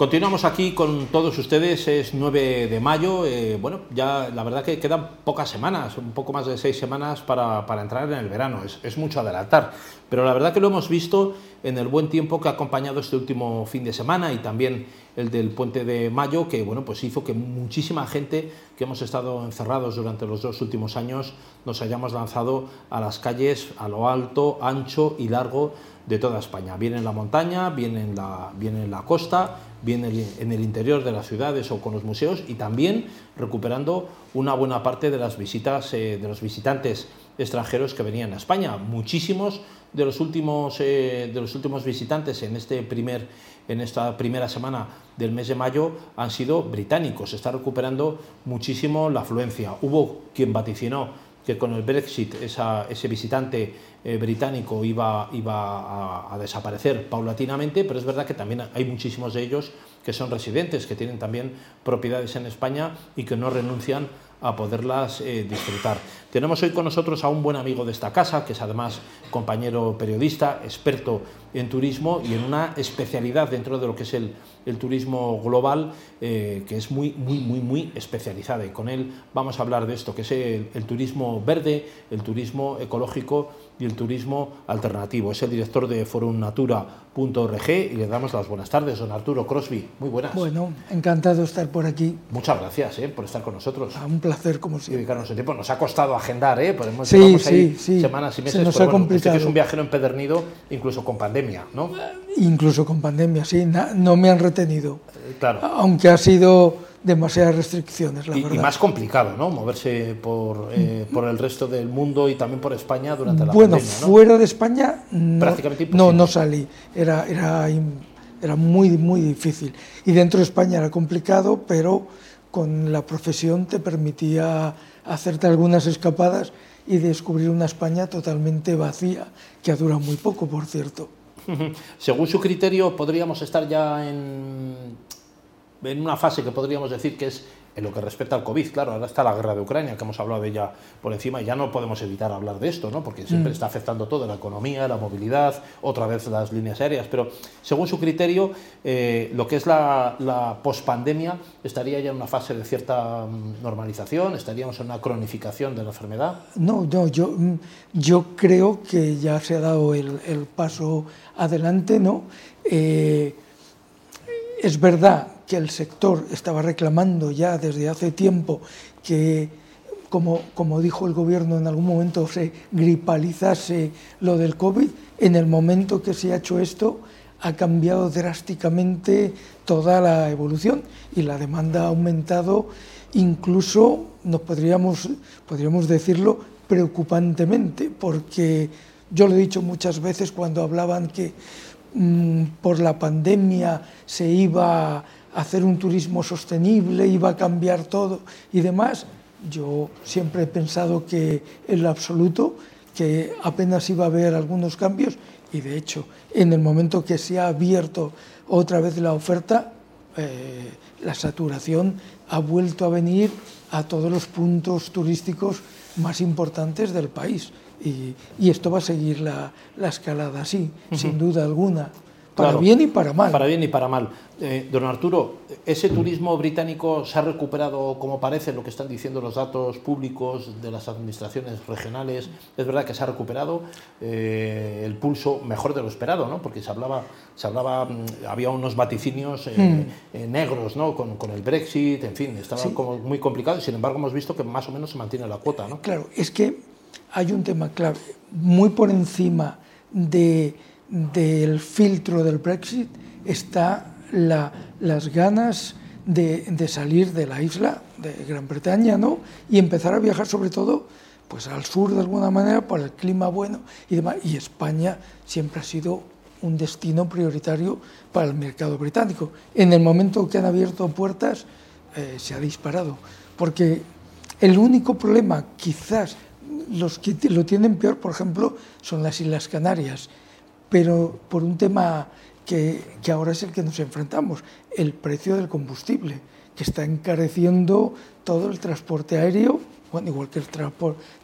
Continuamos aquí con todos ustedes, es 9 de mayo, eh, bueno, ya la verdad que quedan pocas semanas, un poco más de seis semanas para, entrar en el verano, es, mucho adelantar, pero la verdad que lo hemos visto en el buen tiempo que ha acompañado este último fin de semana y también el del puente de mayo, que bueno, pues hizo que muchísima gente que hemos estado encerrados durante los dos últimos años nos hayamos lanzado a las calles a lo alto, ancho y largo de toda España, bien en la montaña, bien en la, bien en la costa, bien en el interior de las ciudades o con los museos y también recuperando una buena parte de las visitas eh, de los visitantes extranjeros que venían a España. Muchísimos de los últimos, eh, de los últimos visitantes en, este primer, en esta primera semana del mes de mayo han sido británicos. Se está recuperando muchísimo la afluencia. Hubo quien vaticinó que con el Brexit ese visitante eh, británico iba, iba a, desaparecer paulatinamente, pero es verdad que también hay muchísimos de ellos que son residentes, que tienen también propiedades en España y que no renuncian a poderlas eh, disfrutar. Tenemos hoy con nosotros a un buen amigo de esta casa, que es además compañero periodista, experto en turismo y en una especialidad dentro de lo que es el, turismo global, eh, que es muy, muy, muy, muy especializada. Y con él vamos a hablar de esto, que es el, turismo verde, el turismo ecológico y el turismo alternativo. Es el director de forumnatura.org y le damos las buenas tardes, don Arturo Crosby. Muy buenas. Bueno, encantado de estar por aquí. Muchas gracias eh, por estar con nosotros. Ah, un placer, como siempre. Dedicarnos el tiempo. Nos ha costado agendar, ¿eh? Podemos, sí, sí, sí. semanas y meses. Se nos ha complicado. que es un viajero empedernido, incluso con pandemia, ¿no? Incluso con pandemia, sí. No me han retenido. Eh, claro. Aunque ha sido demasiadas restricciones, la y, verdad. Y más complicado, ¿no? Moverse por, eh, por el resto del mundo y también por España durante la bueno, pandemia, ¿no? fuera de España no, no, no salí. Era, era, era muy, muy difícil. Y dentro de España era complicado, pero con la profesión te permitía hacerte algunas escapadas y descubrir una España totalmente vacía, que ha durado muy poco, por cierto. Según su criterio, podríamos estar ya en, una fase que podríamos decir que es en lo que respecta al COVID, claro, ahora está la guerra de Ucrania, que hemos hablado de ella por encima, y ya no podemos evitar hablar de esto, ¿no? porque siempre mm. está afectando todo, la economía, la movilidad, otra vez las líneas aéreas, pero según su criterio, eh, lo que es la, la pospandemia estaría ya en una fase de cierta mm, normalización, estaríamos en una cronificación de la enfermedad. No, no yo, mm, yo creo que ya se ha dado el, el paso adelante, ¿no? Eh, es verdad que el sector estaba reclamando ya desde hace tiempo que, como, como dijo el gobierno en algún momento, se gripalizase lo del COVID, en el momento que se ha hecho esto, ha cambiado drásticamente toda la evolución y la demanda ha aumentado, incluso nos podríamos, podríamos decirlo preocupantemente, porque yo lo he dicho muchas veces cuando hablaban que mm, por la pandemia se iba hacer un turismo sostenible, iba a cambiar todo y demás. Yo siempre he pensado que en lo absoluto, que apenas iba a haber algunos cambios y de hecho en el momento que se ha abierto otra vez la oferta, eh, la saturación ha vuelto a venir a todos los puntos turísticos más importantes del país. Y, esto va a seguir la, escalada así, sin duda alguna. Para bien y para mal. Para bien y para mal. Eh, don Arturo, ¿ese turismo británico se ha recuperado como parece lo que están diciendo los datos públicos de las administraciones regionales? Es verdad que se ha recuperado eh, el pulso mejor de lo esperado, ¿no? Porque se hablaba, se hablaba mm, había unos vaticinios eh, hmm. negros, ¿no? Con, con, el Brexit, en fin, estaba como muy complicado y sin embargo hemos visto que más o menos se mantiene la cuota, ¿no? Claro, es que hay un tema clave, muy por encima de del filtro del Brexit está las ganas de, salir de la isla de Gran Bretaña ¿no? y empezar a viajar sobre todo pues al sur de alguna manera por el clima bueno y demás. Y España siempre ha sido un destino prioritario para el mercado británico. En el momento que han abierto puertas eh, se ha disparado, porque el único problema, quizás los que lo tienen peor, por ejemplo, son las Islas Canarias pero por un tema que, ahora es el que nos enfrentamos, el precio del combustible, que está encareciendo todo el transporte aéreo, bueno, igual que el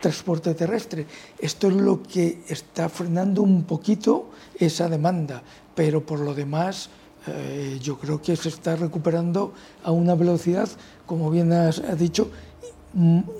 transporte terrestre. Esto es lo que está frenando un poquito esa demanda, pero por lo demás eh, yo creo que se está recuperando a una velocidad, como bien has, dicho,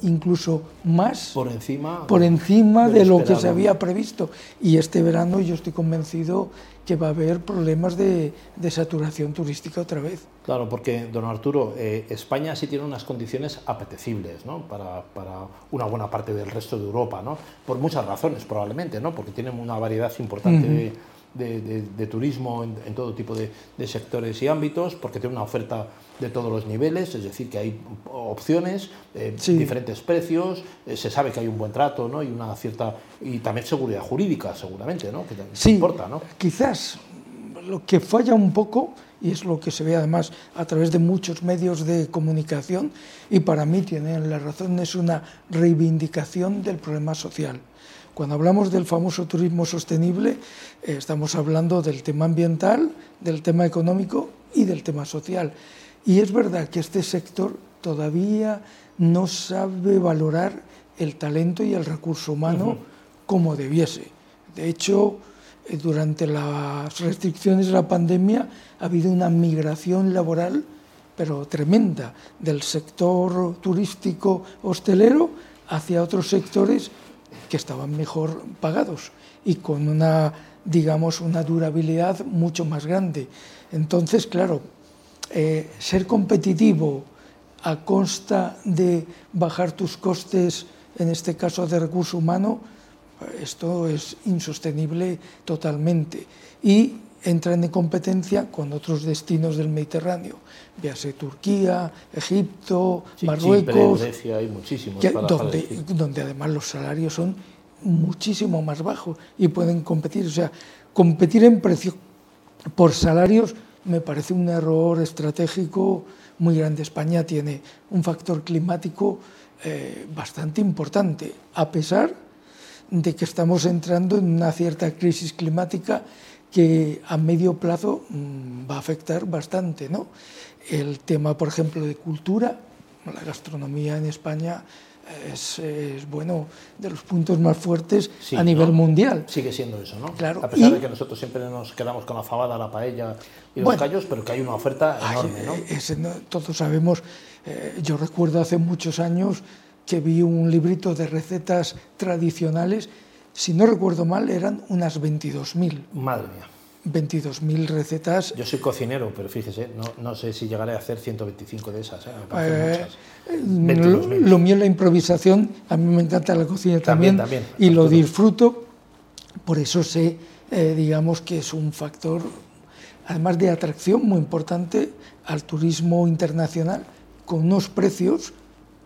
incluso más por encima, por encima de, lo que se había previsto. Y este verano yo estoy convencido que va a haber problemas de, saturación turística otra vez. Claro, porque, don Arturo, eh, España sí tiene unas condiciones apetecibles ¿no? para, para, una buena parte del resto de Europa, ¿no? por muchas razones probablemente, ¿no? porque tienen una variedad importante de de, turismo en, todo tipo de, sectores y ámbitos, porque tiene una oferta de todos los niveles, es decir, que hay opciones, eh, diferentes precios, eh, se sabe que hay un buen trato ¿no? y una cierta y también seguridad jurídica, seguramente, ¿no? que sí, importa. ¿no? Quizás lo que falla un poco, y es lo que se ve además a través de muchos medios de comunicación, y para mí tienen la razón, es una reivindicación del problema social. Cuando hablamos del famoso turismo sostenible, eh, estamos hablando del tema ambiental, del tema económico y del tema social. Y es verdad que este sector todavía no sabe valorar el talento y el recurso humano como debiese. De hecho, eh, durante las restricciones de la pandemia ha habido una migración laboral, pero tremenda, del sector turístico hostelero hacia otros sectores que estaban mejor pagados y con una, digamos, una durabilidad mucho más grande. Entonces, claro, eh, ser competitivo a costa de bajar tus costes, en este caso de recurso humano, esto es insostenible totalmente. Y entran en competencia con otros destinos del Mediterráneo, véase Turquía, Egipto, Marruecos, hay muchísimos donde, donde además los salarios son muchísimo más bajos y pueden competir. O sea, competir en precio por salarios me parece un error estratégico muy grande. España tiene un factor climático eh, bastante importante, a pesar de que estamos entrando en una cierta crisis climática que a medio plazo mm, va a afectar bastante. ¿no? El tema, por ejemplo, de cultura, la gastronomía en España es, bueno de los puntos más fuertes a nivel mundial. Sigue siendo eso, ¿no? Claro. A pesar de que nosotros siempre nos quedamos con la fabada, la paella y los callos, pero que hay una oferta enorme, ¿no? todos sabemos, eh, yo recuerdo hace muchos años que vi un librito de recetas tradicionales si no recuerdo mal, eran unas 22.000. Madre mía. 22.000 recetas. Yo soy cocinero, pero fíjese, no, no, sé si llegaré a hacer 125 de esas. ¿eh? Eh, lo, lo, mío es la improvisación, a mí me encanta la cocina también, y lo disfruto, por eso sé, eh, digamos, que es un factor, además de atracción muy importante al turismo internacional, con unos precios,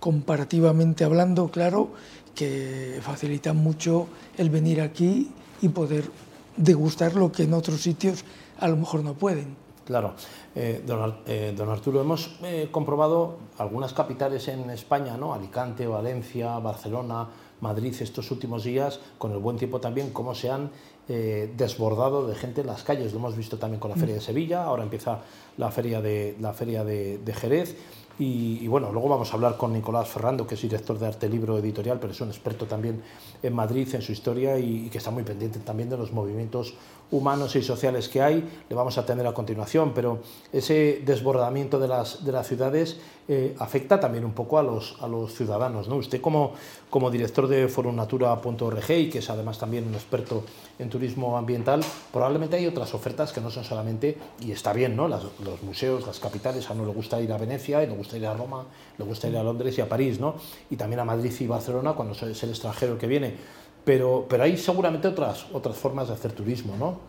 comparativamente hablando, claro, que facilitan mucho el venir aquí y poder degustar lo que en otros sitios a lo mejor no pueden. Claro, eh, eh, don, Arturo, hemos eh, comprobado algunas capitales en España, ¿no? Alicante, Valencia, Barcelona, Madrid, estos últimos días, con el buen tiempo también, cómo se han desbordado de gente en las calles. Lo hemos visto también con la Feria de Sevilla, ahora empieza la Feria de, la feria de Jerez y, bueno, luego vamos a hablar con Nicolás Ferrando, que es director de Arte Libro Editorial, pero es un experto también en Madrid, en su historia y, que está muy pendiente también de los movimientos humanos y sociales que hay. Le vamos a tener a continuación, pero ese desbordamiento de las, de las ciudades eh, afecta también un poco a los, a los ciudadanos. ¿no? Usted como, como director de forumnatura.org y que es además también un experto en turismo ambiental, probablemente hay otras ofertas que no son solamente, y está bien, ¿no? los museos, las capitales, a uno le gusta ir a Venecia, y le gusta ir a Roma, le gusta ir a Londres y a París, ¿no? y también a Madrid y Barcelona cuando es el extranjero que viene. Pero, pero hay seguramente otras, otras formas de hacer turismo, ¿no?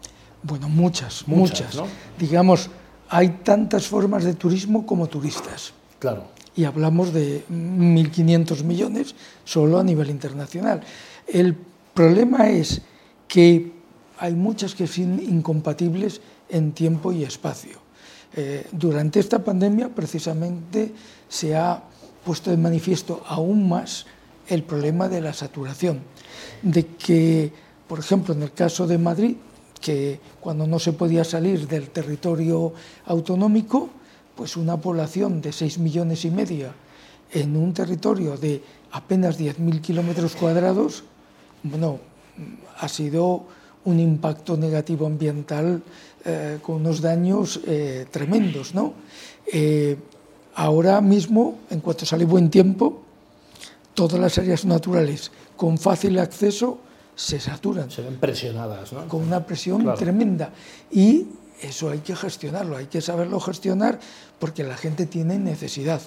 Bueno, muchas, muchas. ¿no? Digamos, hay tantas formas de turismo como turistas. Claro. Y hablamos de 1.500 millones solo a nivel internacional. El problema es que hay muchas que son incompatibles en tiempo y espacio. Eh, durante esta pandemia, precisamente, se ha puesto de manifiesto aún más el problema de la saturación, de que, por ejemplo, en el caso de Madrid, que cuando no se podía salir del territorio autonómico, pues una población de 6 millones y medio en un territorio de apenas 10.000 kilómetros cuadrados, bueno, ha sido un impacto negativo ambiental eh, con unos daños eh, tremendos. ¿no? Eh, ahora mismo, en cuanto sale buen tiempo, todas las áreas naturales con fácil acceso se saturan. Se ven presionadas, ¿no? Con una presión tremenda. Y eso hay que gestionarlo, hay que saberlo gestionar porque la gente tiene necesidad.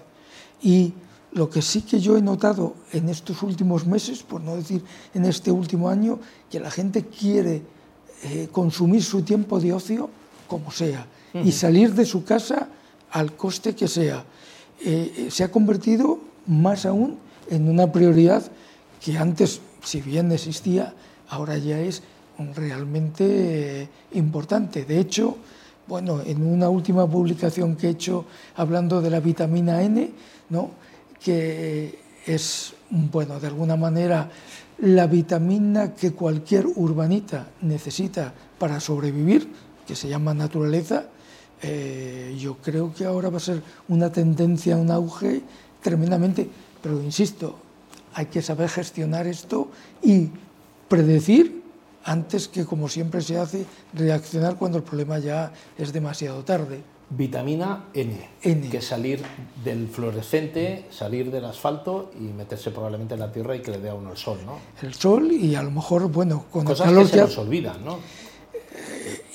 Y lo que sí que yo he notado en estos últimos meses, por no decir en este último año, que la gente quiere eh, consumir su tiempo de ocio como sea y salir de su casa al coste que sea. Eh, eh, se ha convertido más aún en una prioridad que antes, si bien existía, ahora ya es realmente importante. De hecho, bueno, en una última publicación que he hecho hablando de la vitamina N, ¿no? que es, bueno, de alguna manera la vitamina que cualquier urbanita necesita para sobrevivir, que se llama naturaleza, eh, yo creo que ahora va a ser una tendencia, un auge tremendamente, pero insisto, hay que saber gestionar esto y predecir antes que, como siempre se hace, reaccionar cuando el problema ya es demasiado tarde vitamina N, N, que salir del fluorescente, salir del asfalto y meterse probablemente en la tierra y que le dé a uno el sol, ¿no? El sol y a lo mejor, bueno, con Cosas el calor que se nos olvidan, ¿no?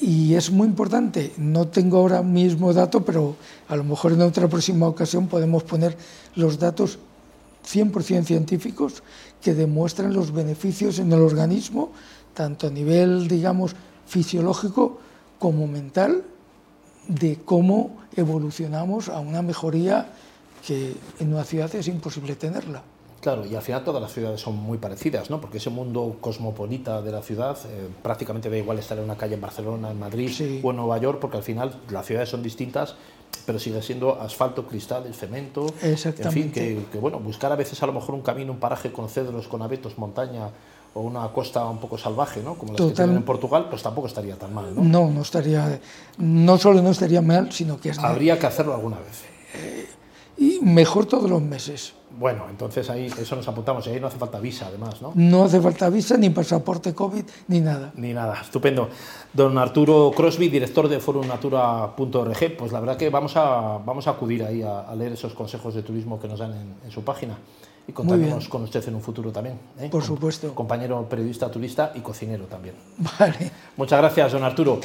Y es muy importante, no tengo ahora mismo dato, pero a lo mejor en otra próxima ocasión podemos poner los datos 100% científicos que demuestran los beneficios en el organismo, tanto a nivel, digamos, fisiológico como mental, de cómo evolucionamos a una mejoría que en una ciudad es imposible tenerla. Claro, y al final todas las ciudades son muy parecidas, ¿no? Porque ese mundo cosmopolita de la ciudad eh, prácticamente da igual estar en una calle en Barcelona, en Madrid o en Nueva York, porque al final las ciudades son distintas, pero sigue siendo asfalto, cristal, cemento. Exactamente. En fin, que, que, bueno, buscar a veces a lo mejor un camino, un paraje con cedros, con abetos, montaña o una costa un poco salvaje, ¿no? como las que tienen en Portugal, pues tampoco estaría tan mal. ¿no? no, no estaría, no solo no estaría mal, sino que es... Habría que hacerlo alguna vez. Eh, y mejor todos los meses. Bueno, entonces ahí eso nos apuntamos y ahí no hace falta visa además, ¿no? No hace falta visa, ni pasaporte COVID, ni nada. Ni nada, estupendo. Don Arturo Crosby, director de forumnatura.org, pues la verdad que vamos a, vamos a acudir ahí a, leer esos consejos de turismo que nos dan en su página y contaremos con usted en un futuro también. ¿eh? Por supuesto. Compañero periodista, turista y cocinero también. Vale. Muchas gracias, don Arturo.